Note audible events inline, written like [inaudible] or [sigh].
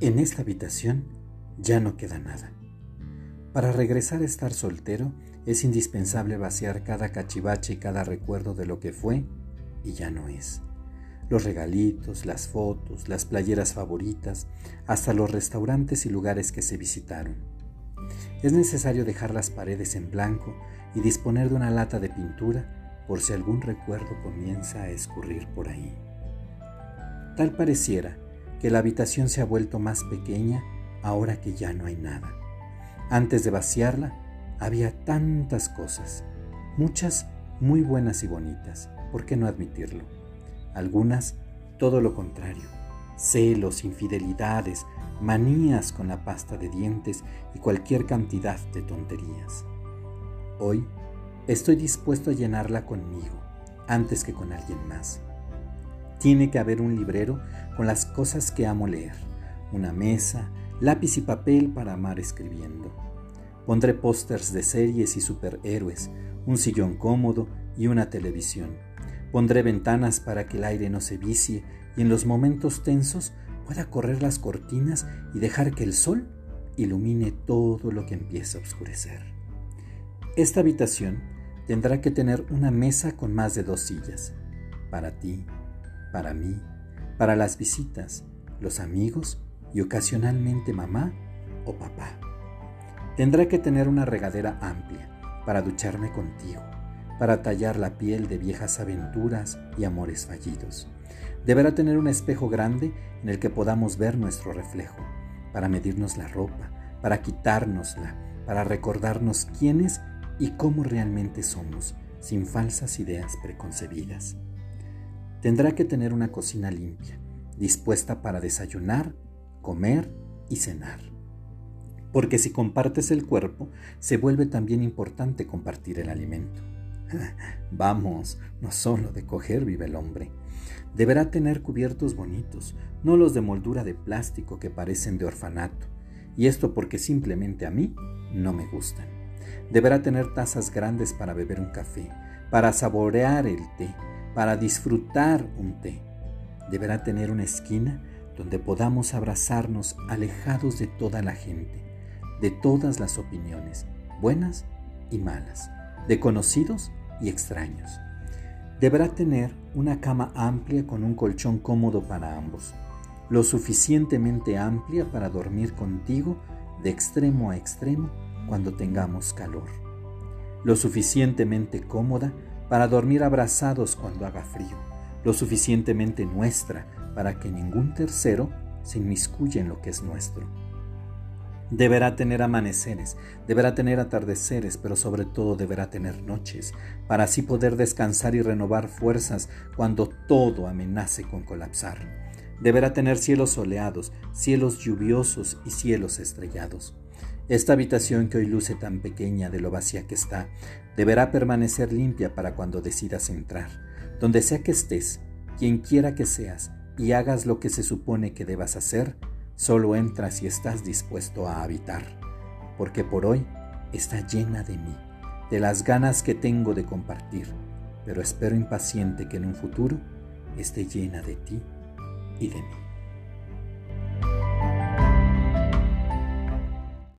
En esta habitación ya no queda nada. Para regresar a estar soltero es indispensable vaciar cada cachivache y cada recuerdo de lo que fue y ya no es. Los regalitos, las fotos, las playeras favoritas, hasta los restaurantes y lugares que se visitaron. Es necesario dejar las paredes en blanco y disponer de una lata de pintura por si algún recuerdo comienza a escurrir por ahí. Tal pareciera que la habitación se ha vuelto más pequeña ahora que ya no hay nada. Antes de vaciarla, había tantas cosas, muchas muy buenas y bonitas, ¿por qué no admitirlo? Algunas, todo lo contrario, celos, infidelidades, manías con la pasta de dientes y cualquier cantidad de tonterías. Hoy estoy dispuesto a llenarla conmigo, antes que con alguien más. Tiene que haber un librero con las cosas que amo leer, una mesa, lápiz y papel para amar escribiendo. Pondré pósters de series y superhéroes, un sillón cómodo y una televisión. Pondré ventanas para que el aire no se vicie y en los momentos tensos pueda correr las cortinas y dejar que el sol ilumine todo lo que empieza a oscurecer. Esta habitación tendrá que tener una mesa con más de dos sillas, para ti, para mí, para las visitas, los amigos y ocasionalmente mamá o papá. Tendrá que tener una regadera amplia para ducharme contigo, para tallar la piel de viejas aventuras y amores fallidos. Deberá tener un espejo grande en el que podamos ver nuestro reflejo, para medirnos la ropa, para quitárnosla, para recordarnos quiénes y cómo realmente somos, sin falsas ideas preconcebidas. Tendrá que tener una cocina limpia, dispuesta para desayunar, comer y cenar. Porque si compartes el cuerpo, se vuelve también importante compartir el alimento. [laughs] Vamos, no solo de coger vive el hombre. Deberá tener cubiertos bonitos, no los de moldura de plástico que parecen de orfanato. Y esto porque simplemente a mí no me gustan. Deberá tener tazas grandes para beber un café, para saborear el té, para disfrutar un té. Deberá tener una esquina donde podamos abrazarnos alejados de toda la gente, de todas las opiniones, buenas y malas, de conocidos y extraños. Deberá tener una cama amplia con un colchón cómodo para ambos, lo suficientemente amplia para dormir contigo de extremo a extremo cuando tengamos calor, lo suficientemente cómoda para dormir abrazados cuando haga frío, lo suficientemente nuestra para que ningún tercero se inmiscuya en lo que es nuestro. Deberá tener amaneceres, deberá tener atardeceres, pero sobre todo deberá tener noches, para así poder descansar y renovar fuerzas cuando todo amenace con colapsar. Deberá tener cielos soleados, cielos lluviosos y cielos estrellados. Esta habitación que hoy luce tan pequeña de lo vacía que está, deberá permanecer limpia para cuando decidas entrar. Donde sea que estés, quien quiera que seas, y hagas lo que se supone que debas hacer, solo entras si estás dispuesto a habitar, porque por hoy está llena de mí, de las ganas que tengo de compartir, pero espero impaciente que en un futuro esté llena de ti y de mí.